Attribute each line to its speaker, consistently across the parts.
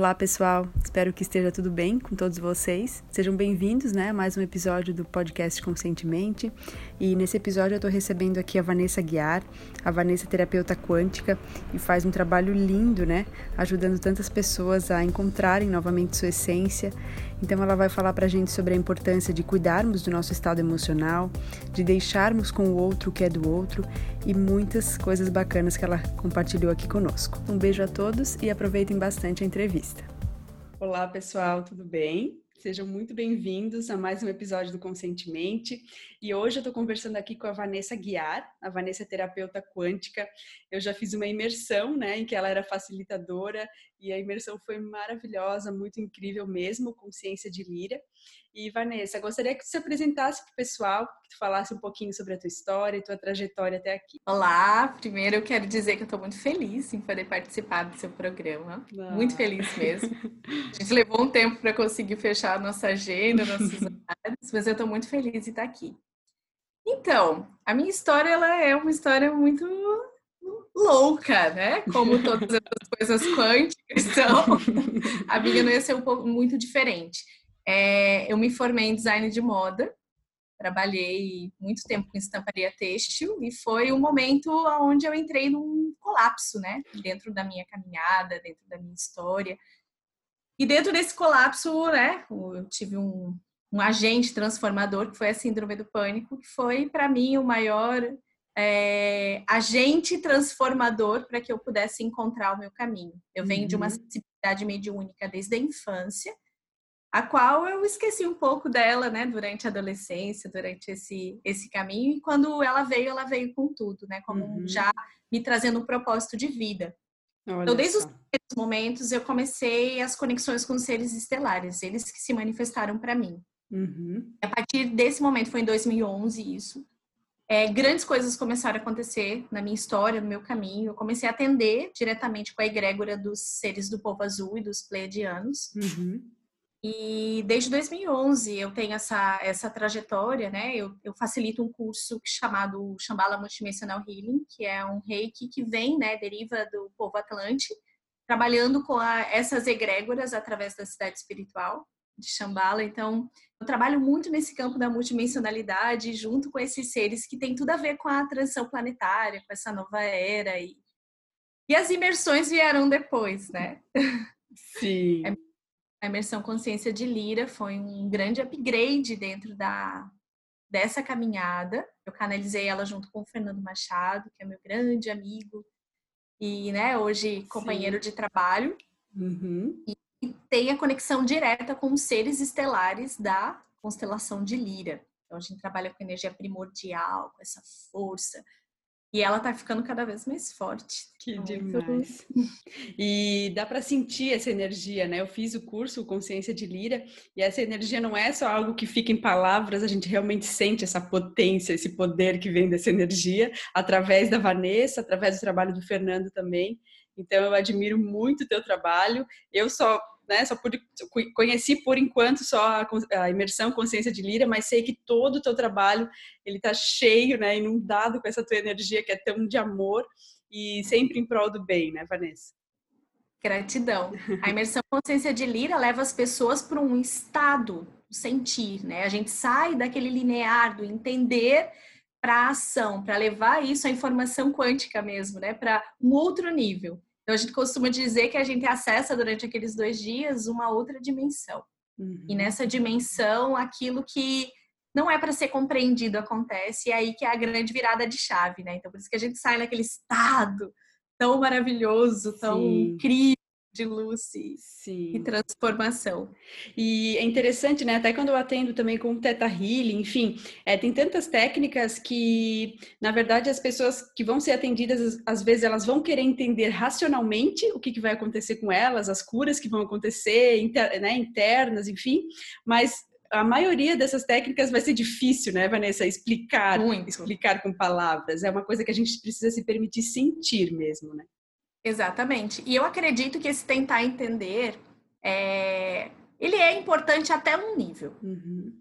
Speaker 1: Olá, pessoal. Espero que esteja tudo bem com todos vocês. Sejam bem-vindos, né, a mais um episódio do podcast Conscientemente. E nesse episódio eu estou recebendo aqui a Vanessa Guiar. A Vanessa é terapeuta quântica e faz um trabalho lindo, né, ajudando tantas pessoas a encontrarem novamente sua essência. Então ela vai falar para a gente sobre a importância de cuidarmos do nosso estado emocional, de deixarmos com o outro o que é do outro e muitas coisas bacanas que ela compartilhou aqui conosco. Um beijo a todos e aproveitem bastante a entrevista. Olá, pessoal, tudo bem? Sejam muito bem-vindos a mais um episódio do Conscientemente. E hoje eu estou conversando aqui com a Vanessa Guiar. A Vanessa é terapeuta quântica. Eu já fiz uma imersão, né, em que ela era facilitadora e a imersão foi maravilhosa, muito incrível mesmo, consciência de lira. E Vanessa, gostaria que você se apresentasse para o pessoal, que tu falasse um pouquinho sobre a tua história e tua trajetória até aqui.
Speaker 2: Olá, primeiro eu quero dizer que eu estou muito feliz em poder participar do seu programa, ah. muito feliz mesmo. A gente levou um tempo para conseguir fechar a nossa agenda, nossos horários, mas eu estou muito feliz em estar aqui. Então, a minha história ela é uma história muito louca, né? Como todas as coisas quânticas, então a minha não ia ser um pouco muito diferente. É, eu me formei em design de moda, trabalhei muito tempo com estamparia têxtil e foi um momento onde eu entrei num colapso, né? Dentro da minha caminhada, dentro da minha história. E dentro desse colapso, né? Eu tive um, um agente transformador que foi a síndrome do pânico, que foi para mim o maior é, agente transformador para que eu pudesse encontrar o meu caminho. Eu venho uhum. de uma uhum. sensibilidade mediúnica desde a infância a qual eu esqueci um pouco dela, né, durante a adolescência, durante esse, esse caminho, e quando ela veio, ela veio com tudo, né, como uhum. já me trazendo um propósito de vida. Olha então, desde só. os primeiros momentos, eu comecei as conexões com os seres estelares, eles que se manifestaram para mim. Uhum. A partir desse momento, foi em 2011 isso, é, grandes coisas começaram a acontecer na minha história, no meu caminho. Eu comecei a atender diretamente com a egrégora dos seres do povo azul e dos pleiadianos. Uhum. E desde 2011 eu tenho essa, essa trajetória, né? Eu, eu facilito um curso chamado Shambhala Multidimensional Healing, que é um reiki que vem, né, deriva do povo Atlante, trabalhando com a, essas egrégoras através da cidade espiritual de Shambhala. Então, eu trabalho muito nesse campo da multidimensionalidade, junto com esses seres que tem tudo a ver com a transição planetária, com essa nova era. E, e as imersões vieram depois, né?
Speaker 1: Sim.
Speaker 2: É a imersão consciência de Lira foi um grande upgrade dentro da dessa caminhada. Eu canalizei ela junto com o Fernando Machado, que é meu grande amigo e, né, hoje companheiro Sim. de trabalho. Uhum. E, e tem a conexão direta com os seres estelares da constelação de Lira. Então a gente trabalha com energia primordial, com essa força, e ela tá ficando cada vez mais forte.
Speaker 1: Que Muito... demais. E dá para sentir essa energia, né? Eu fiz o curso Consciência de Lira e essa energia não é só algo que fica em palavras, a gente realmente sente essa potência, esse poder que vem dessa energia através da Vanessa, através do trabalho do Fernando também. Então eu admiro muito o teu trabalho. Eu só né? Só pude, conheci por enquanto só a, imersão consciência de lira, mas sei que todo o teu trabalho ele está cheio, né? Inundado com essa tua energia que é tão de amor e sempre em prol do bem, né, Vanessa?
Speaker 2: Gratidão. A imersão consciência de lira leva as pessoas para um estado sentir, né? A gente sai daquele linear do entender para ação, para levar isso à informação quântica mesmo, né? Para um outro nível. Então, a gente costuma dizer que a gente acessa durante aqueles dois dias uma outra dimensão. Uhum. E nessa dimensão, aquilo que não é para ser compreendido acontece, e é aí que é a grande virada de chave, né? Então, por isso que a gente sai naquele estado tão maravilhoso, tão Sim. incrível, de luz e, Sim. e transformação.
Speaker 1: E é interessante, né? Até quando eu atendo também com o Teta Healing, enfim, é, tem tantas técnicas que, na verdade, as pessoas que vão ser atendidas, às vezes elas vão querer entender racionalmente o que, que vai acontecer com elas, as curas que vão acontecer, inter, né, internas, enfim, mas a maioria dessas técnicas vai ser difícil, né, Vanessa? Explicar, Muito. explicar com palavras. É uma coisa que a gente precisa se permitir sentir mesmo, né?
Speaker 2: Exatamente. E eu acredito que esse tentar entender, é... ele é importante até um nível. Uhum.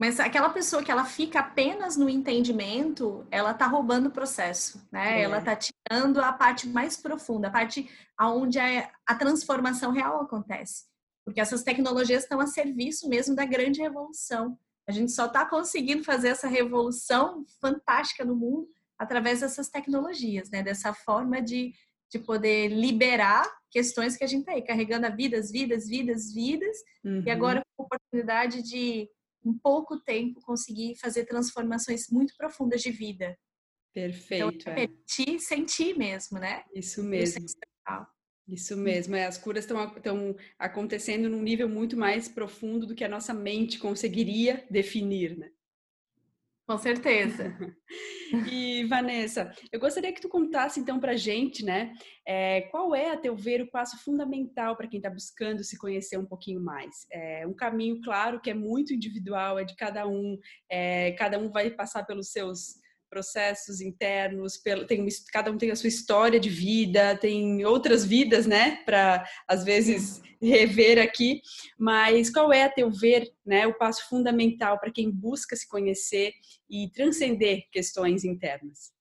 Speaker 2: Mas aquela pessoa que ela fica apenas no entendimento, ela tá roubando o processo, né? É. Ela tá tirando a parte mais profunda, a parte aonde a, a transformação real acontece. Porque essas tecnologias estão a serviço mesmo da grande revolução. A gente só está conseguindo fazer essa revolução fantástica no mundo através dessas tecnologias, né? Dessa forma de, de poder liberar questões que a gente está aí carregando a vidas, vidas, vidas, vidas, uhum. e agora com a oportunidade de em pouco tempo conseguir fazer transformações muito profundas de vida.
Speaker 1: Perfeito.
Speaker 2: Então, é permitir, sentir mesmo, né?
Speaker 1: Isso mesmo. Isso, é Isso mesmo, é, as curas estão acontecendo num nível muito mais profundo do que a nossa mente conseguiria definir, né?
Speaker 2: Com certeza.
Speaker 1: e Vanessa, eu gostaria que tu contasse então para gente, né, é, qual é a teu ver o passo fundamental para quem está buscando se conhecer um pouquinho mais? É um caminho claro que é muito individual, é de cada um, é, cada um vai passar pelos seus processos internos, tem, cada um tem a sua história de vida, tem outras vidas, né, para às vezes rever aqui, mas qual é, a teu ver, né, o passo fundamental para quem busca se conhecer e transcender questões internas?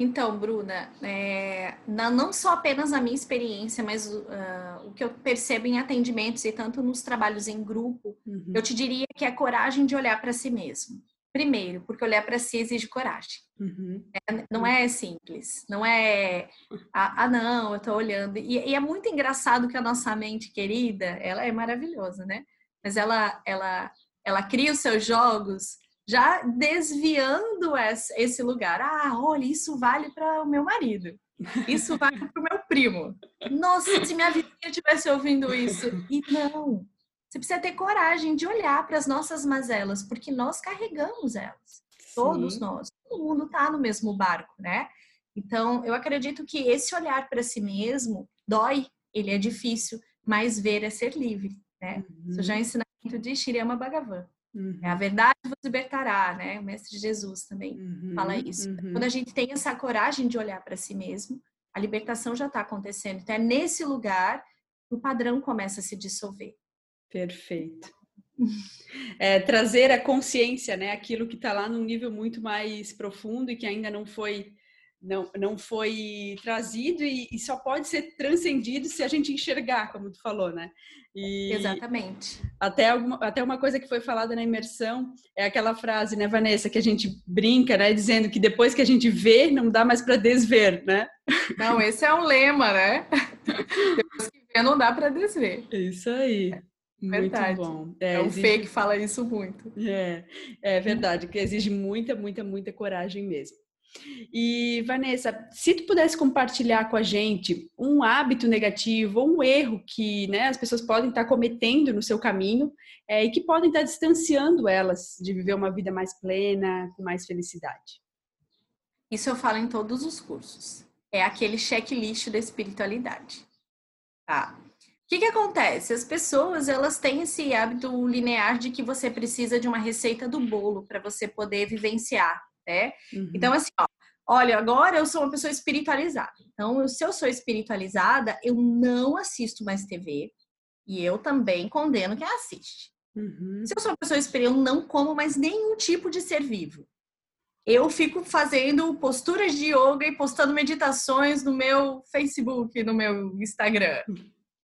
Speaker 2: Então, Bruna, é, não só apenas a minha experiência, mas uh, o que eu percebo em atendimentos e tanto nos trabalhos em grupo, uhum. eu te diria que é a coragem de olhar para si mesmo. Primeiro, porque olhar para si exige coragem. Uhum. É, não é simples. Não é, ah, ah não, eu estou olhando. E, e, é muito engraçado que a nossa mente querida, ela é maravilhosa, né? Mas ela, ela, ela cria os seus jogos já desviando esse lugar. Ah, olha, isso vale para o meu marido. Isso vale para o meu primo. Nossa, se minha vizinha estivesse ouvindo isso. E não, você precisa ter coragem de olhar para as nossas mazelas, porque nós carregamos elas. Sim. Todos nós. Todo mundo está no mesmo barco, né? Então, eu acredito que esse olhar para si mesmo dói, ele é difícil, mas ver é ser livre, né? Uhum. Isso já é ensinamento de Shirama Bhagavan. Uhum. É a verdade vos libertará, né? O mestre Jesus também uhum. fala isso. Uhum. Quando a gente tem essa coragem de olhar para si mesmo, a libertação já está acontecendo. Então, é nesse lugar que o padrão começa a se dissolver.
Speaker 1: Perfeito. É, trazer a consciência, né, aquilo que está lá num nível muito mais profundo e que ainda não foi não, não foi trazido e, e, só pode ser transcendido se a gente enxergar, como tu falou, né?
Speaker 2: E Exatamente.
Speaker 1: Até, alguma, até uma coisa que foi falada na imersão é aquela frase, né, Vanessa, que a gente brinca, né, dizendo que depois que a gente vê, não dá mais para desver, né?
Speaker 2: Não, esse é um lema, né? depois que vê, não dá para desver.
Speaker 1: Isso aí.
Speaker 2: Verdade.
Speaker 1: Muito bom.
Speaker 2: É, é o exige... fake fala isso muito.
Speaker 1: É, é verdade, que exige muita, muita, muita coragem mesmo. E Vanessa, se tu pudesse compartilhar com a gente um hábito negativo ou um erro que né, as pessoas podem estar cometendo no seu caminho é, e que podem estar distanciando elas de viver uma vida mais plena, com mais felicidade.
Speaker 2: Isso eu falo em todos os cursos. É aquele checklist da espiritualidade. Tá? Que, que acontece? As pessoas elas têm esse hábito linear de que você precisa de uma receita do bolo para você poder vivenciar, né? Uhum. Então, assim, ó, olha, agora eu sou uma pessoa espiritualizada. Então, se eu sou espiritualizada, eu não assisto mais TV e eu também condeno quem assiste. Uhum. Se eu sou uma pessoa espiritual, eu não como mais nenhum tipo de ser vivo. Eu fico fazendo posturas de yoga e postando meditações no meu Facebook, no meu Instagram.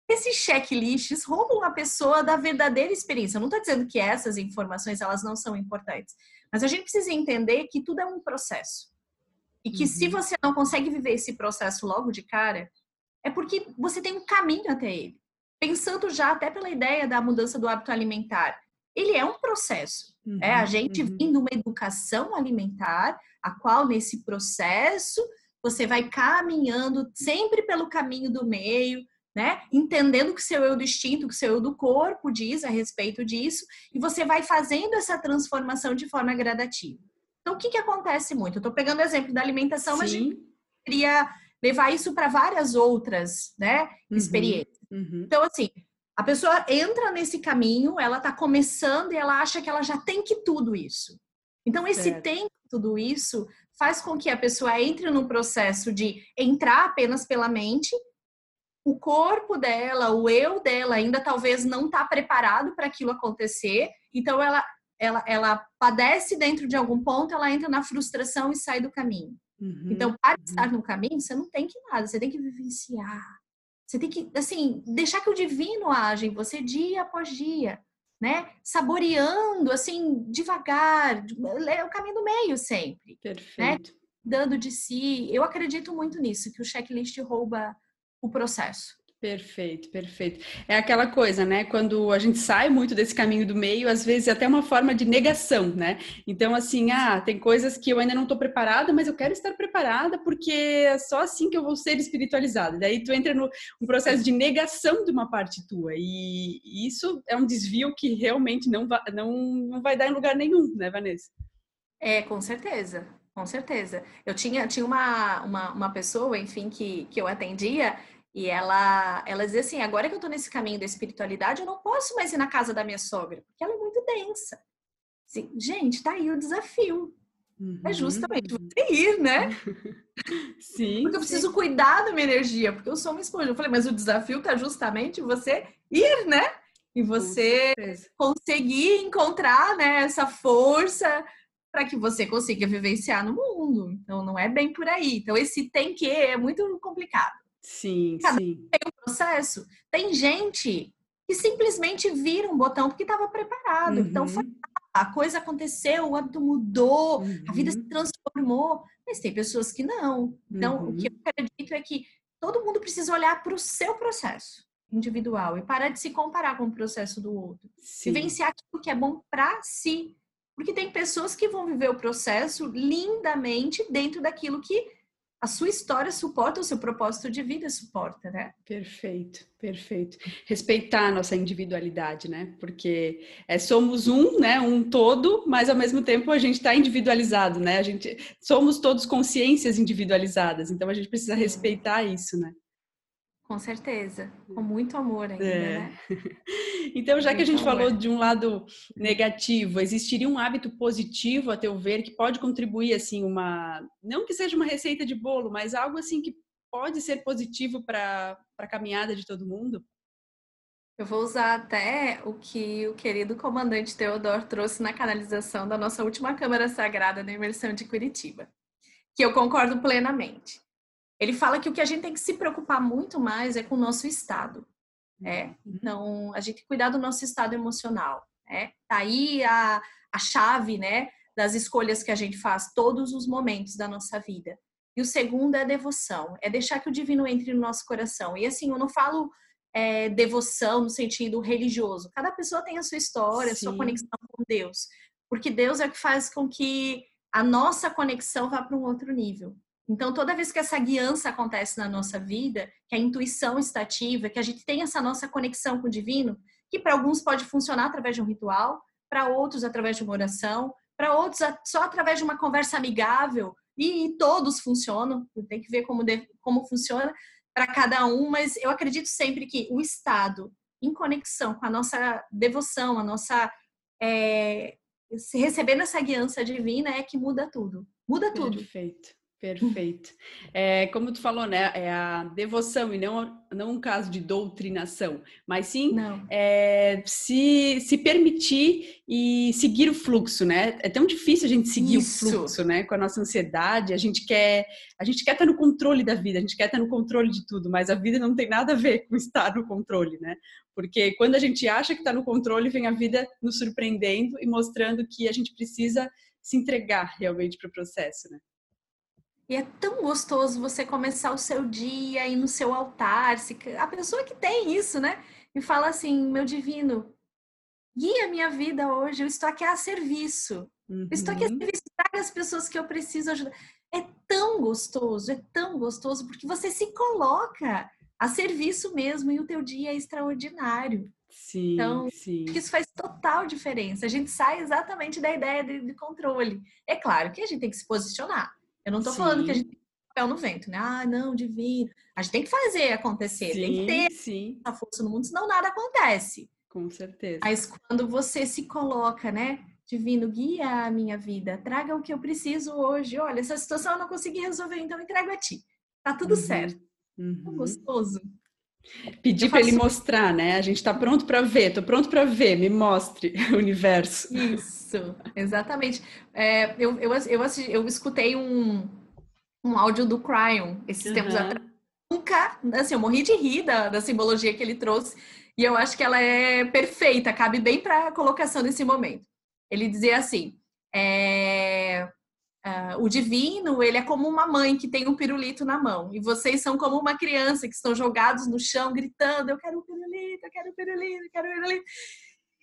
Speaker 2: Esses checklists roubam a pessoa da verdadeira experiência. Eu não estou dizendo que essas informações elas não são importantes, mas a gente precisa entender que tudo é um processo. E que uhum. se você não consegue viver esse processo logo de cara, é porque você tem um caminho até ele. Pensando já até pela ideia da mudança do hábito alimentar. Ele é um processo. Uhum. É a gente uhum. vindo uma educação alimentar, a qual nesse processo você vai caminhando sempre pelo caminho do meio, né? Entendendo o que seu eu do instinto, o que seu eu do corpo diz a respeito disso, e você vai fazendo essa transformação de forma gradativa. Então, o que, que acontece muito? Eu estou pegando o exemplo da alimentação, Sim. mas a gente queria levar isso para várias outras né, uhum, experiências. Uhum. Então, assim, a pessoa entra nesse caminho, ela está começando e ela acha que ela já tem que tudo isso. Então, esse certo. tem tudo isso faz com que a pessoa entre no processo de entrar apenas pela mente o corpo dela, o eu dela ainda talvez não está preparado para aquilo acontecer, então ela, ela, ela padece dentro de algum ponto, ela entra na frustração e sai do caminho. Uhum. Então, para estar no caminho, você não tem que nada, você tem que vivenciar. Você tem que, assim, deixar que o divino age em você dia após dia, né? Saboreando, assim, devagar, é o caminho do meio sempre.
Speaker 1: Né? Perfeito. Né?
Speaker 2: Dando de si. Eu acredito muito nisso, que o checklist rouba o processo.
Speaker 1: Perfeito, perfeito. É aquela coisa, né? Quando a gente sai muito desse caminho do meio, às vezes é até uma forma de negação, né? Então, assim, ah, tem coisas que eu ainda não estou preparada, mas eu quero estar preparada porque é só assim que eu vou ser espiritualizada. Daí tu entra no um processo de negação de uma parte tua. E isso é um desvio que realmente não vai, não, não vai dar em lugar nenhum, né, Vanessa?
Speaker 2: É, com certeza. Com certeza. Eu tinha, tinha uma, uma, uma pessoa, enfim, que, que eu atendia e ela, ela dizia assim: agora que eu tô nesse caminho da espiritualidade, eu não posso mais ir na casa da minha sogra, porque ela é muito densa. Assim, gente, tá aí o desafio. É uhum. É justamente você ir, né?
Speaker 1: Sim.
Speaker 2: Porque eu preciso sim. cuidar da minha energia, porque eu sou uma esponja. Eu falei, mas o desafio tá justamente você ir, né? E você conseguir encontrar né, essa força para que você consiga vivenciar no mundo. Então, não é bem por aí. Então, esse tem que é muito complicado.
Speaker 1: Sim, Cada sim.
Speaker 2: Tem um processo. Tem gente que simplesmente vira um botão porque estava preparado. Uhum. Então foi a coisa aconteceu, o hábito mudou, uhum. a vida se uhum. transformou. Mas tem pessoas que não. Então, uhum. o que eu uhum. acredito é que todo mundo precisa olhar para o seu processo individual e parar de se comparar com o processo do outro. Sim. Vivenciar aquilo que é bom para si. Porque tem pessoas que vão viver o processo lindamente dentro daquilo que a sua história suporta, o seu propósito de vida suporta, né?
Speaker 1: Perfeito, perfeito. Respeitar a nossa individualidade, né? Porque é, somos um, né? Um todo, mas ao mesmo tempo a gente está individualizado, né? A gente somos todos consciências individualizadas, então a gente precisa respeitar isso, né?
Speaker 2: Com certeza, com muito amor ainda, é. né?
Speaker 1: Então, já que a gente falou de um lado negativo, existiria um hábito positivo, a teu ver, que pode contribuir, assim, uma... Não que seja uma receita de bolo, mas algo, assim, que pode ser positivo para a caminhada de todo mundo?
Speaker 2: Eu vou usar até o que o querido comandante Teodoro trouxe na canalização da nossa última Câmara Sagrada na imersão de Curitiba, que eu concordo plenamente. Ele fala que o que a gente tem que se preocupar muito mais é com o nosso estado. É, uhum. então, a gente cuidar do nosso estado emocional. É, tá aí a, a chave, né, das escolhas que a gente faz todos os momentos da nossa vida. E o segundo é a devoção, é deixar que o divino entre no nosso coração. E assim, eu não falo é, devoção no sentido religioso. Cada pessoa tem a sua história, a sua conexão com Deus. Porque Deus é o que faz com que a nossa conexão vá para um outro nível. Então, toda vez que essa guiança acontece na nossa vida, que a intuição está ativa, que a gente tem essa nossa conexão com o divino, que para alguns pode funcionar através de um ritual, para outros através de uma oração, para outros só através de uma conversa amigável, e, e todos funcionam, tem que ver como, como funciona para cada um, mas eu acredito sempre que o estado em conexão com a nossa devoção, a nossa. É, recebendo essa guiança divina é que muda tudo. Muda tudo.
Speaker 1: Perfeito. Perfeito. É, como tu falou, né? É a devoção e não, não um caso de doutrinação, mas sim é, se, se permitir e seguir o fluxo, né? É tão difícil a gente seguir Isso. o fluxo, né? Com a nossa ansiedade, a gente quer a gente quer estar no controle da vida, a gente quer estar no controle de tudo, mas a vida não tem nada a ver com estar no controle, né? Porque quando a gente acha que está no controle, vem a vida nos surpreendendo e mostrando que a gente precisa se entregar realmente para o processo, né?
Speaker 2: E é tão gostoso você começar o seu dia aí no seu altar. Se, a pessoa que tem isso, né? E fala assim: meu divino, guia minha vida hoje, eu estou aqui a serviço. Uhum. Eu estou aqui a uhum. serviço, traga as pessoas que eu preciso ajudar. É tão gostoso, é tão gostoso, porque você se coloca a serviço mesmo e o teu dia é extraordinário.
Speaker 1: Sim,
Speaker 2: então,
Speaker 1: sim.
Speaker 2: isso faz total diferença. A gente sai exatamente da ideia de, de controle. É claro que a gente tem que se posicionar. Eu não tô sim. falando que a gente tem papel no vento, né? Ah, não, divino. A gente tem que fazer acontecer, sim, tem que ter
Speaker 1: sim.
Speaker 2: a força no mundo, senão nada acontece.
Speaker 1: Com certeza.
Speaker 2: Mas quando você se coloca, né? Divino, guia a minha vida, traga o que eu preciso hoje. Olha, essa situação eu não consegui resolver, então eu entrego a ti. Tá tudo uhum. certo. Uhum. gostoso.
Speaker 1: Pedir para ele mostrar, né? A gente está pronto para ver, estou pronto para ver, me mostre o universo.
Speaker 2: Isso, exatamente. É, eu, eu, eu, assisti, eu escutei um, um áudio do Cryon esses uhum. tempos atrás. Nunca, assim, eu morri de rir da, da simbologia que ele trouxe e eu acho que ela é perfeita, cabe bem para a colocação nesse momento. Ele dizia assim: é, uh, o divino ele é como uma mãe que tem um pirulito na mão. E vocês são como uma criança que estão jogados no chão gritando: eu quero um pirulito, eu quero um pirulito, eu quero um pirulito.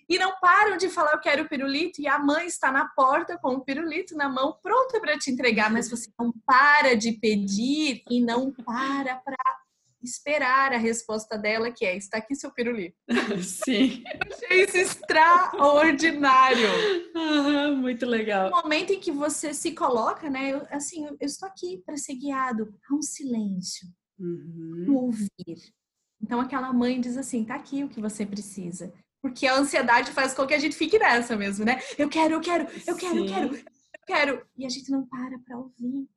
Speaker 2: E não param de falar eu quero o pirulito. E a mãe está na porta com o pirulito na mão pronta para te entregar, mas você não para de pedir e não para para esperar a resposta dela que é está aqui seu pirulito.
Speaker 1: Sim.
Speaker 2: Eu achei isso extraordinário.
Speaker 1: Uhum, muito legal.
Speaker 2: No momento em que você se coloca, né? Eu, assim, eu estou aqui para ser guiado a um silêncio, uhum. um ouvir. Então aquela mãe diz assim, tá aqui o que você precisa. Porque a ansiedade faz com que a gente fique nessa mesmo, né? Eu quero, eu quero, eu quero, Sim. eu quero, eu quero. E a gente não para para ouvir.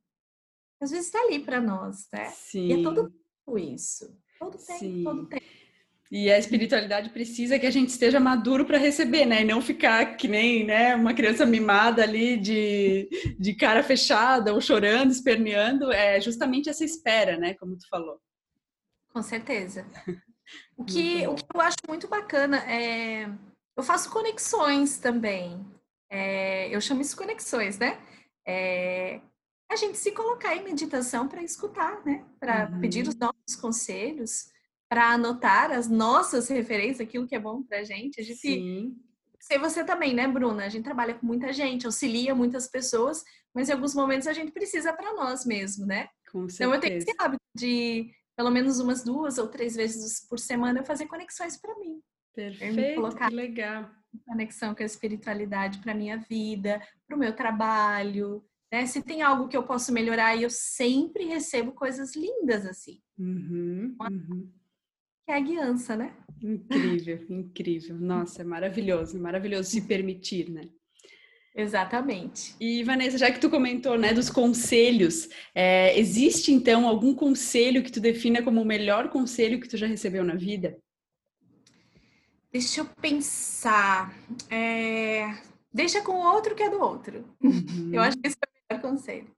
Speaker 2: Às vezes está ali para nós, né? Sim. E é todo isso. Todo tempo, Sim. todo tempo.
Speaker 1: E a espiritualidade precisa que a gente esteja maduro para receber, né? E não ficar que nem né, uma criança mimada ali de, de cara fechada ou chorando, esperneando. É justamente essa espera, né? Como tu falou.
Speaker 2: Com certeza. O que, o que eu acho muito bacana é. Eu faço conexões também. É, eu chamo isso conexões, né? É, a gente se colocar em meditação para escutar, né? Para uhum. pedir os nossos conselhos, para anotar as nossas referências, aquilo que é bom para a gente. A gente Sim. Sei você também, né, Bruna? A gente trabalha com muita gente, auxilia muitas pessoas, mas em alguns momentos a gente precisa para nós mesmo, né?
Speaker 1: Com certeza.
Speaker 2: Então eu tenho esse hábito de pelo menos umas duas ou três vezes por semana eu fazer conexões para mim.
Speaker 1: Perfeito, colocar que legal.
Speaker 2: Conexão com a espiritualidade para minha vida, para o meu trabalho. Né? Se tem algo que eu posso melhorar, eu sempre recebo coisas lindas assim.
Speaker 1: Uhum, uhum.
Speaker 2: Que é a guiança, né?
Speaker 1: Incrível, incrível. Nossa, é maravilhoso, maravilhoso se permitir, né?
Speaker 2: Exatamente.
Speaker 1: E Vanessa, já que tu comentou, né, dos conselhos, é, existe então algum conselho que tu defina como o melhor conselho que tu já recebeu na vida?
Speaker 2: Deixa eu pensar. É... Deixa com o outro que é do outro. Uhum. Eu acho que esse é conselho.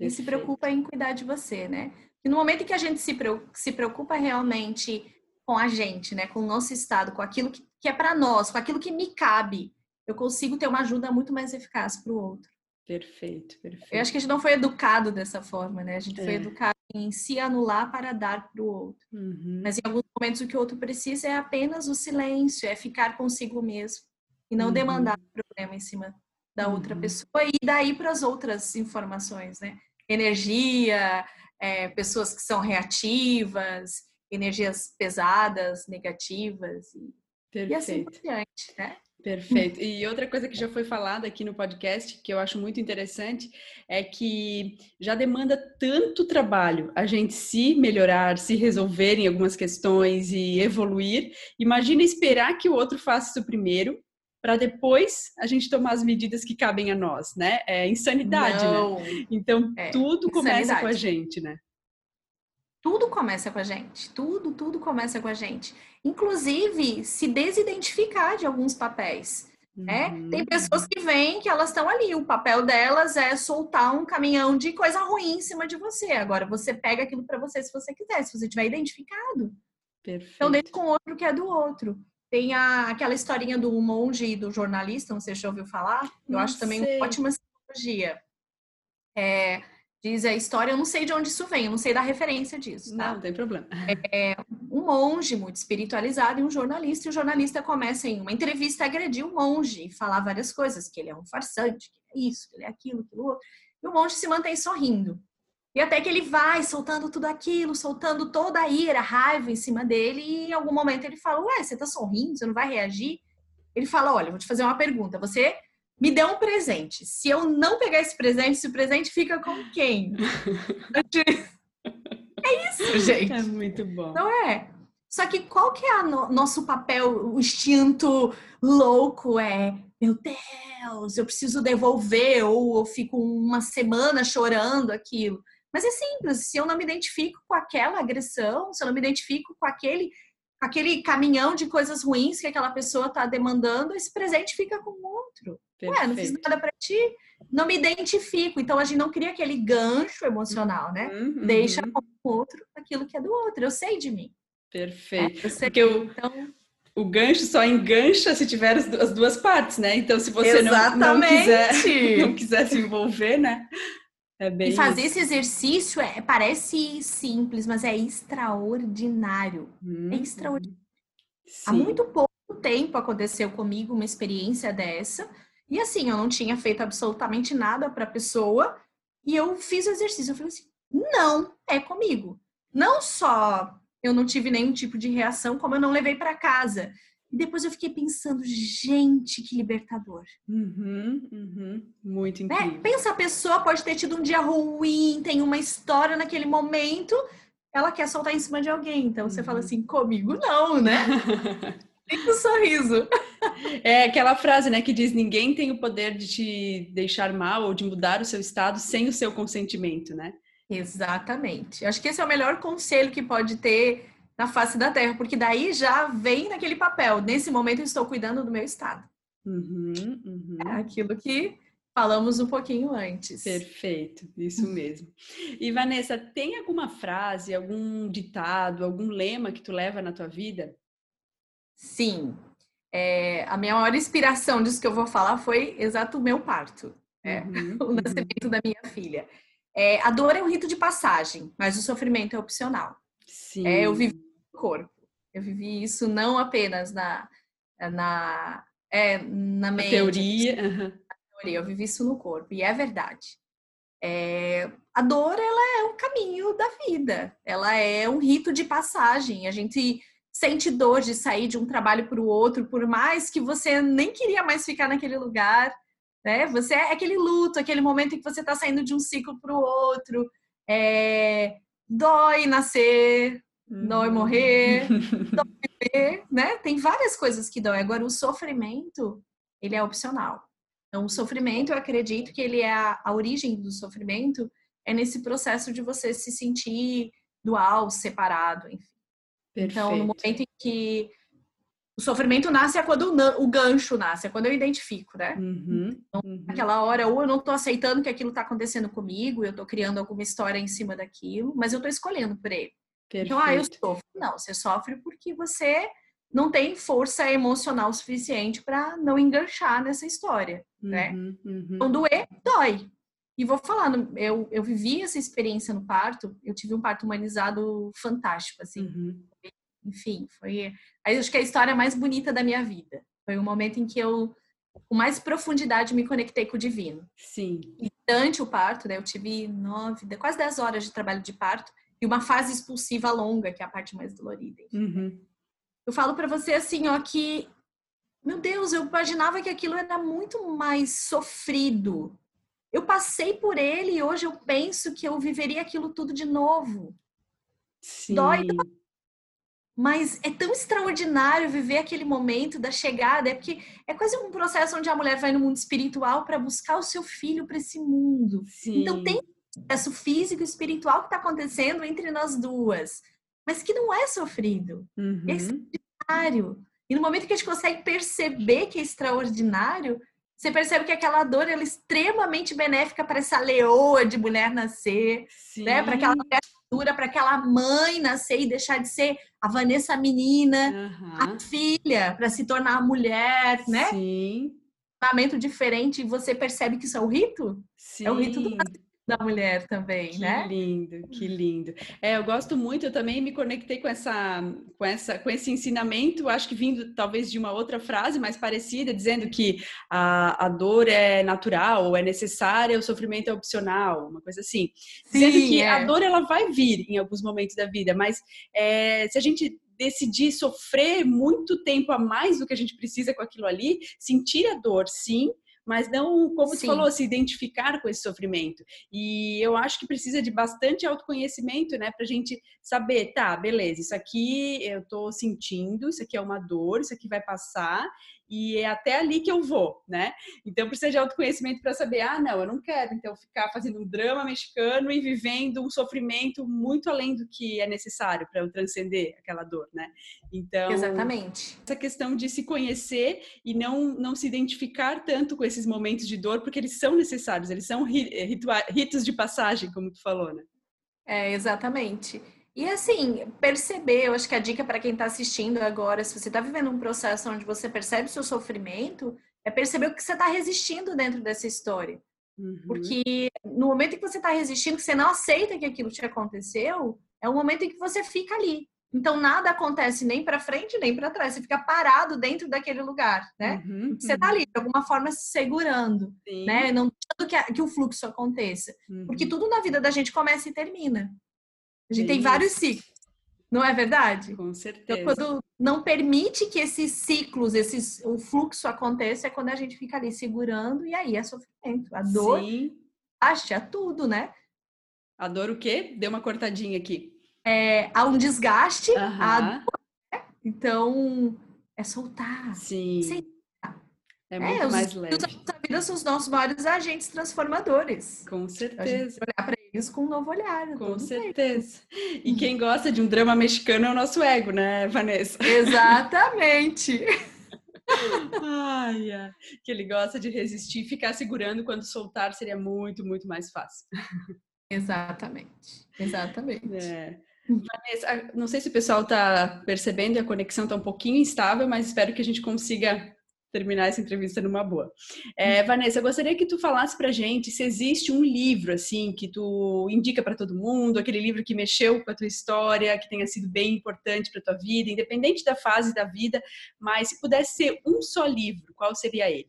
Speaker 2: E se preocupa em cuidar de você, né? E no momento em que a gente se preocupa realmente com a gente, né, com o nosso estado, com aquilo que, é para nós, com aquilo que me cabe, eu consigo ter uma ajuda muito mais eficaz para o outro.
Speaker 1: Perfeito, perfeito.
Speaker 2: Eu acho que a gente não foi educado dessa forma, né? A gente é. foi educado em se anular para dar para o outro. Uhum. Mas em alguns momentos o que o outro precisa é apenas o silêncio, é ficar consigo mesmo e não uhum. demandar problema em cima da uhum. outra pessoa e daí para as outras informações, né? Energia, é, pessoas que são reativas, energias pesadas, negativas e, e assim por diante, né?
Speaker 1: Perfeito. E outra coisa que já foi falada aqui no podcast, que eu acho muito interessante, é que já demanda tanto trabalho a gente se melhorar, se resolver em algumas questões e evoluir. Imagina esperar que o outro faça isso primeiro, para depois a gente tomar as medidas que cabem a nós, né? É insanidade, né? Não. né? Então, é, tudo começa insanidade. com a gente, né?
Speaker 2: Tudo começa com a gente, tudo, tudo começa com a gente. Inclusive, se desidentificar de alguns papéis. Né? Uhum. Tem pessoas que vêm que elas estão ali, o papel delas é soltar um caminhão de coisa ruim em cima de você. Agora, você pega aquilo para você se você quiser, se você tiver identificado.
Speaker 1: Perfeito.
Speaker 2: Então, deixa com o outro que é do outro. Tem a, aquela historinha do monge e do jornalista, não sei se já ouviu falar. Eu não acho também sei. uma ótima simbologia. É, Diz a história, eu não sei de onde isso vem, eu não sei da referência disso. Tá?
Speaker 1: Não, não tem problema.
Speaker 2: É um monge muito espiritualizado e um jornalista, e o jornalista começa em uma entrevista a agredir o monge e falar várias coisas, que ele é um farsante, que é isso, que ele é aquilo, aquilo outro. E o monge se mantém sorrindo. E até que ele vai soltando tudo aquilo, soltando toda a ira, a raiva em cima dele, e em algum momento ele fala: Ué, você tá sorrindo, você não vai reagir? Ele fala: Olha, vou te fazer uma pergunta. Você me dê um presente. Se eu não pegar esse presente, esse presente fica com quem? é isso, gente.
Speaker 1: É muito bom.
Speaker 2: Não é? Só que qual que é o no nosso papel, o instinto louco é, meu Deus, eu preciso devolver, ou eu fico uma semana chorando aquilo. Mas é simples, se eu não me identifico com aquela agressão, se eu não me identifico com aquele aquele caminhão de coisas ruins que aquela pessoa está demandando, esse presente fica com o outro. Perfeito. Ué, não fiz nada para ti, não me identifico. Então a gente não cria aquele gancho emocional, né? Uhum. Deixa com o outro aquilo que é do outro. Eu sei de mim.
Speaker 1: Perfeito. É, eu sei Porque eu... então o gancho só engancha se tiver as duas partes, né? Então, se você não, não, quiser, não quiser se envolver, né?
Speaker 2: É bem e fazer isso. esse exercício é, parece simples, mas é extraordinário. Hum, é extraordinário. Sim. Há muito pouco tempo aconteceu comigo uma experiência dessa. E assim, eu não tinha feito absolutamente nada para a pessoa. E eu fiz o exercício. Eu falei assim: não é comigo. Não só eu não tive nenhum tipo de reação, como eu não levei para casa. E depois eu fiquei pensando, gente, que libertador.
Speaker 1: Uhum, uhum. Muito né? incrível.
Speaker 2: É, pensa, a pessoa pode ter tido um dia ruim, tem uma história naquele momento, ela quer soltar em cima de alguém. Então uhum. você fala uhum. assim, comigo não, né? Tem um sorriso.
Speaker 1: É aquela frase, né, que diz: ninguém tem o poder de te deixar mal ou de mudar o seu estado sem o seu consentimento, né?
Speaker 2: Exatamente. Acho que esse é o melhor conselho que pode ter na face da Terra, porque daí já vem naquele papel. Nesse momento eu estou cuidando do meu estado.
Speaker 1: Uhum, uhum.
Speaker 2: É aquilo que falamos um pouquinho antes.
Speaker 1: Perfeito, isso mesmo. E Vanessa, tem alguma frase, algum ditado, algum lema que tu leva na tua vida?
Speaker 2: Sim. É, a minha maior inspiração disso que eu vou falar foi exato o meu parto. É, uhum, o nascimento uhum. da minha filha. É, a dor é um rito de passagem, mas o sofrimento é opcional.
Speaker 1: Sim.
Speaker 2: É, eu vivi corpo. Eu vivi isso não apenas na, na, é, na mente.
Speaker 1: Teoria.
Speaker 2: Na teoria. Eu vivi isso no corpo. E é verdade. É, a dor, ela é um caminho da vida. Ela é um rito de passagem. A gente sente dor de sair de um trabalho para o outro, por mais que você nem queria mais ficar naquele lugar né? Você é aquele luto, aquele momento em que você está saindo de um ciclo para o outro. É... Dói nascer. Dói morrer, dói viver, né? Tem várias coisas que dói. Agora, o sofrimento, ele é opcional. Então, o sofrimento, eu acredito que ele é a, a origem do sofrimento é nesse processo de você se sentir dual, separado, enfim. Perfeito. Então, no momento em que o sofrimento nasce é quando o gancho nasce, é quando eu identifico, né?
Speaker 1: Uhum,
Speaker 2: então, uhum. Naquela hora, ou eu não tô aceitando que aquilo tá acontecendo comigo, eu tô criando alguma história em cima daquilo, mas eu tô escolhendo por ele. Perfeito. Então, ah, eu sofro. Não, você sofre porque você não tem força emocional suficiente para não enganchar nessa história, uhum, né? Uhum. Então, doer, dói. E vou falando, eu, eu vivi essa experiência no parto, eu tive um parto humanizado fantástico, assim.
Speaker 1: Uhum
Speaker 2: enfim, foi. Acho que é a história mais bonita da minha vida. Foi o momento em que eu, com mais profundidade, me conectei com o divino.
Speaker 1: Sim.
Speaker 2: E durante o parto, né, eu tive nove, quase dez horas de trabalho de parto e uma fase expulsiva longa, que é a parte mais dolorida.
Speaker 1: Uhum.
Speaker 2: Eu falo para você assim, ó, que meu Deus, eu imaginava que aquilo era muito mais sofrido. Eu passei por ele e hoje eu penso que eu viveria aquilo tudo de novo.
Speaker 1: Sim.
Speaker 2: Dói, dói mas é tão extraordinário viver aquele momento da chegada, é porque é quase um processo onde a mulher vai no mundo espiritual para buscar o seu filho para esse mundo.
Speaker 1: Sim.
Speaker 2: Então tem processo físico e espiritual que está acontecendo entre nós duas, mas que não é sofrido. É uhum. É extraordinário. E no momento que a gente consegue perceber que é extraordinário, você percebe que aquela dor é extremamente benéfica para essa leoa de mulher nascer, né? Para aquela mulher para aquela mãe nascer e deixar de ser a Vanessa menina, uhum. a filha, para se tornar a mulher, né?
Speaker 1: Sim.
Speaker 2: Um diferente e você percebe que isso é o rito?
Speaker 1: Sim.
Speaker 2: É o rito do da mulher também,
Speaker 1: que
Speaker 2: né?
Speaker 1: Que lindo, que lindo. É, eu gosto muito, eu também me conectei com essa, com essa, com esse ensinamento, acho que vindo talvez de uma outra frase mais parecida, dizendo que a, a dor é natural, é necessária, o sofrimento é opcional, uma coisa assim. Sim, dizendo que é. a dor ela vai vir em alguns momentos da vida, mas é, se a gente decidir sofrer muito tempo a mais do que a gente precisa com aquilo ali, sentir a dor, sim, mas não, como Sim. falou, se identificar com esse sofrimento. E eu acho que precisa de bastante autoconhecimento, né, pra gente saber, tá, beleza, isso aqui eu tô sentindo, isso aqui é uma dor, isso aqui vai passar, e é até ali que eu vou, né? Então precisa de autoconhecimento para saber, ah, não, eu não quero então ficar fazendo um drama mexicano e vivendo um sofrimento muito além do que é necessário para eu transcender aquela dor, né?
Speaker 2: Então, exatamente.
Speaker 1: Essa questão de se conhecer e não não se identificar tanto com esses momentos de dor, porque eles são necessários, eles são ritos de passagem, como tu falou, né?
Speaker 2: É, exatamente. E assim, perceber, eu acho que a dica para quem está assistindo agora, se você está vivendo um processo onde você percebe o seu sofrimento, é perceber o que você está resistindo dentro dessa história. Uhum. Porque no momento em que você está resistindo, que você não aceita que aquilo te aconteceu, é o momento em que você fica ali. Então nada acontece nem para frente nem para trás. Você fica parado dentro daquele lugar, né? Uhum, você está ali de alguma forma se segurando, Sim. né? Não deixando que, que, o fluxo aconteça, uhum. porque tudo na vida da gente começa e termina. A gente tem vários ciclos. Não é verdade?
Speaker 1: Com certeza.
Speaker 2: Então, quando não permite que esses ciclos, esses, o fluxo aconteça, é quando a gente fica ali segurando e aí é sofrimento. A dor Sim. acha tudo, né?
Speaker 1: A dor o quê? Deu uma cortadinha aqui.
Speaker 2: É, há um desgaste, uh -huh. a dor, né? então é soltar.
Speaker 1: Sim. É muito é, mais os, leve. Os
Speaker 2: vida são os nossos maiores agentes transformadores.
Speaker 1: Com certeza.
Speaker 2: olhar para eles com um novo olhar.
Speaker 1: Com certeza. Tempo. E quem gosta de um drama mexicano é o nosso ego, né, Vanessa?
Speaker 2: Exatamente.
Speaker 1: ai, ai, que ele gosta de resistir e ficar segurando quando soltar seria muito, muito mais fácil.
Speaker 2: Exatamente. Exatamente.
Speaker 1: É. Vanessa, não sei se o pessoal está percebendo, a conexão está um pouquinho instável, mas espero que a gente consiga terminar essa entrevista numa boa. É, uhum. Vanessa, eu gostaria que tu falasse pra gente se existe um livro, assim, que tu indica para todo mundo, aquele livro que mexeu com a tua história, que tenha sido bem importante para tua vida, independente da fase da vida, mas se pudesse ser um só livro, qual seria ele?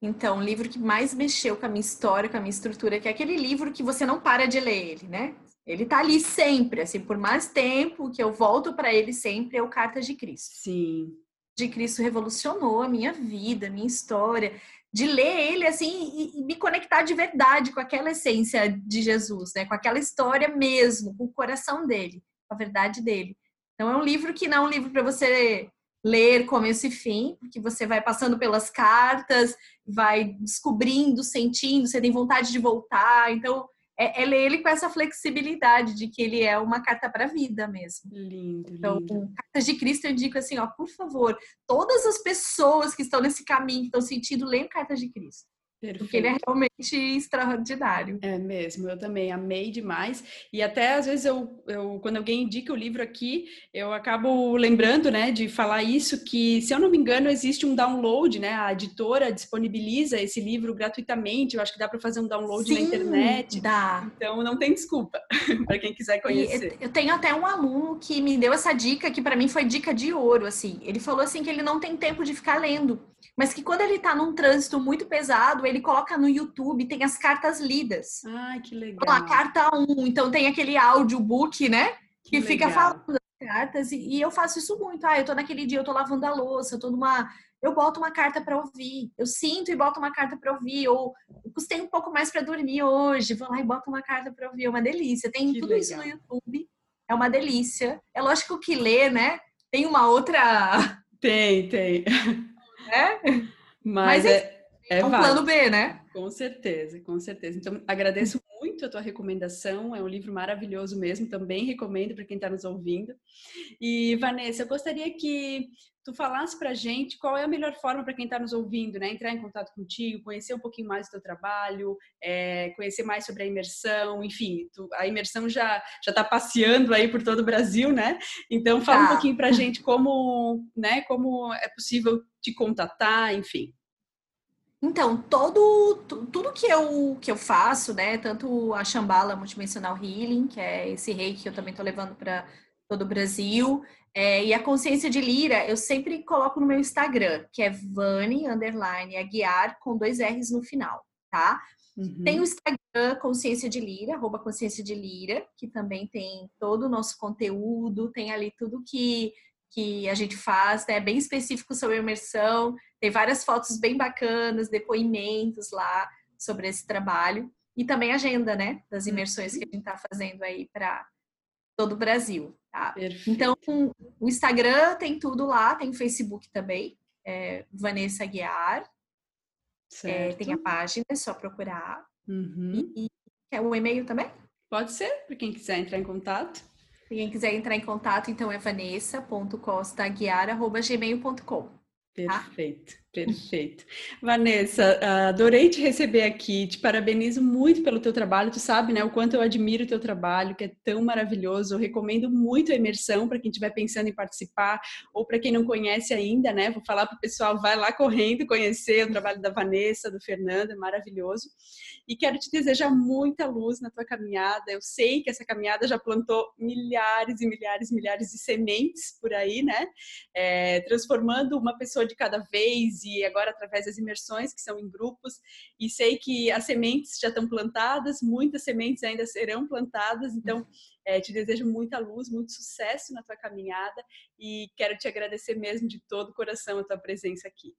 Speaker 2: Então, o livro que mais mexeu com a minha história, com a minha estrutura, que é aquele livro que você não para de ler ele, né? Ele tá ali sempre, assim, por mais tempo que eu volto para ele sempre, é o Cartas de Cristo.
Speaker 1: Sim
Speaker 2: de Cristo revolucionou a minha vida, a minha história, de ler ele assim e, me conectar de verdade com aquela essência de Jesus, né? Com aquela história mesmo, com o coração dele, com a verdade dele. Então é um livro que não é um livro para você ler começo e fim, porque você vai passando pelas cartas, vai descobrindo, sentindo, você tem vontade de voltar. Então é, é, ler ele com essa flexibilidade de que ele é uma carta para a vida mesmo.
Speaker 1: Lindo,
Speaker 2: então,
Speaker 1: lindo.
Speaker 2: Cartas de Cristo eu digo assim, ó, por favor, todas as pessoas que estão nesse caminho, que estão sentindo, leiam Cartas de Cristo. Perfeito. Porque ele é realmente extraordinário.
Speaker 1: É mesmo, eu também amei demais. E até às vezes eu, eu quando alguém indica o livro aqui, eu acabo lembrando, né, de falar isso que, se eu não me engano, existe um download, né? A editora disponibiliza esse livro gratuitamente. Eu acho que dá para fazer um download Sim, na internet.
Speaker 2: Dá.
Speaker 1: Então não tem desculpa para quem quiser conhecer.
Speaker 2: Eu tenho até um aluno que me deu essa dica que para mim foi dica de ouro, assim. Ele falou assim que ele não tem tempo de ficar lendo mas que quando ele está num trânsito muito pesado, ele coloca no YouTube, tem as cartas lidas.
Speaker 1: Ai, que legal.
Speaker 2: Então, a carta 1, então tem aquele audiobook, né? Que, que fica falando das cartas, e, e, eu faço isso muito. Ah, eu tô naquele dia, eu tô lavando a louça, eu tô numa. Eu boto uma carta para ouvir. Eu sinto e boto uma carta para ouvir. Ou custei um pouco mais para dormir hoje, vou lá e boto uma carta para ouvir. É uma delícia. Tem que tudo legal. isso no YouTube. É uma delícia. É lógico que ler, né? Tem uma outra.
Speaker 1: Tem, tem.
Speaker 2: É? Mas, Mas é, é, é um válido. plano B, né?
Speaker 1: Com certeza, com certeza. Então, agradeço muito a tua recomendação. É um livro maravilhoso mesmo. Também recomendo para quem está nos ouvindo. E, Vanessa, eu gostaria que tu falasse para gente qual é a melhor forma para quem está nos ouvindo, né? Entrar em contato contigo, conhecer um pouquinho mais do teu trabalho, é, conhecer mais sobre a imersão, enfim, tu, a imersão já já está passeando aí por todo o Brasil, né? Então fala tá. um pouquinho para gente como, né? Como é possível te contatar, enfim.
Speaker 2: Então, todo, tudo que eu, que eu faço, né, tanto a Shambhala Multidimensional Healing, que é esse rei que eu também estou levando para todo o Brasil, é, e a consciência de lira, eu sempre coloco no meu Instagram, que é Vani, underline, Aguiar, com dois R's no final, tá? Uhum. Tem o Instagram Consciência de Lira, arroba Consciência de Lira, que também tem todo o nosso conteúdo, tem ali tudo que, que a gente faz, né? Bem específico sobre a imersão. Tem várias fotos bem bacanas, depoimentos lá sobre esse trabalho. E também agenda, né? Das imersões que a gente está fazendo aí para todo o Brasil. Tá? Então, o Instagram tem tudo lá, tem o Facebook também, é Vanessa Guiar. É, tem a página, é só procurar. Uhum. E, e quer um e-mail também?
Speaker 1: Pode ser, para quem quiser entrar em contato.
Speaker 2: Quem quiser entrar em contato, então é vanessa.costaguiar.gmail.com.
Speaker 1: Tá? Perfeito. Perfeito. Vanessa, adorei te receber aqui, te parabenizo muito pelo teu trabalho, tu sabe, né, o quanto eu admiro o teu trabalho, que é tão maravilhoso, eu recomendo muito a imersão para quem estiver pensando em participar, ou para quem não conhece ainda, né, vou falar para o pessoal, vai lá correndo conhecer o trabalho da Vanessa, do Fernando, é maravilhoso, e quero te desejar muita luz na tua caminhada, eu sei que essa caminhada já plantou milhares e milhares e milhares de sementes por aí, né, é, transformando uma pessoa de cada vez, e agora através das imersões que são em grupos e sei que as sementes já estão plantadas, muitas sementes ainda serão plantadas, então é, te desejo muita luz, muito sucesso na tua caminhada e quero te agradecer mesmo de todo o coração a tua presença aqui.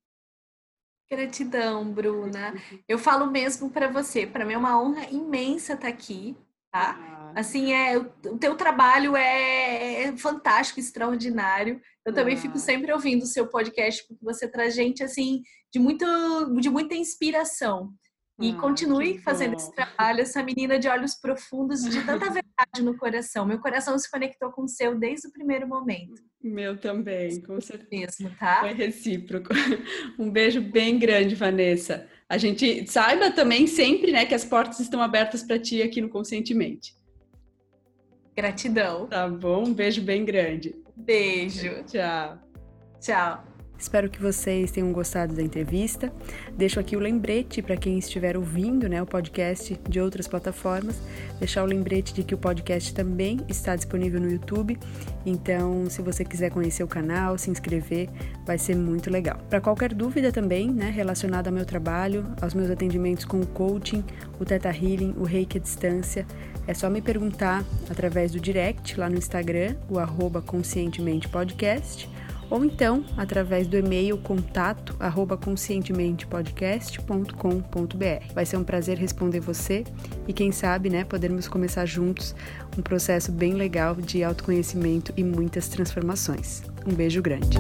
Speaker 2: Gratidão, Bruna. Eu falo mesmo para você, para mim é uma honra imensa estar aqui, tá? Ah. Assim, é, o teu trabalho é, é fantástico, extraordinário. Eu também ah. fico sempre ouvindo o seu podcast, porque você traz gente, assim, de, muito, de muita inspiração. E ah, continue fazendo esse trabalho, essa menina de olhos profundos, de tanta verdade no coração. Meu coração se conectou com o seu desde o primeiro momento.
Speaker 1: Meu também, com
Speaker 2: certeza. Mesmo, tá?
Speaker 1: Foi recíproco. Um beijo bem grande, Vanessa. A gente saiba também sempre, né, que as portas estão abertas para ti aqui no Conscientemente.
Speaker 2: Gratidão.
Speaker 1: Tá bom, um beijo bem grande.
Speaker 2: Beijo.
Speaker 1: Tchau.
Speaker 2: Tchau.
Speaker 1: Espero que vocês tenham gostado da entrevista. Deixo aqui o lembrete para quem estiver ouvindo né, o podcast de outras plataformas, deixar o lembrete de que o podcast também está disponível no YouTube. Então, se você quiser conhecer o canal, se inscrever, vai ser muito legal. Para qualquer dúvida também, né, relacionada ao meu trabalho, aos meus atendimentos com o coaching, o Teta Healing, o Reiki à distância, é só me perguntar através do direct lá no Instagram, o arroba conscientemente podcast ou então através do e-mail contato arroba conscientementepodcast.com.br. Vai ser um prazer responder você e quem sabe, né, podermos começar juntos um processo bem legal de autoconhecimento e muitas transformações. Um beijo grande.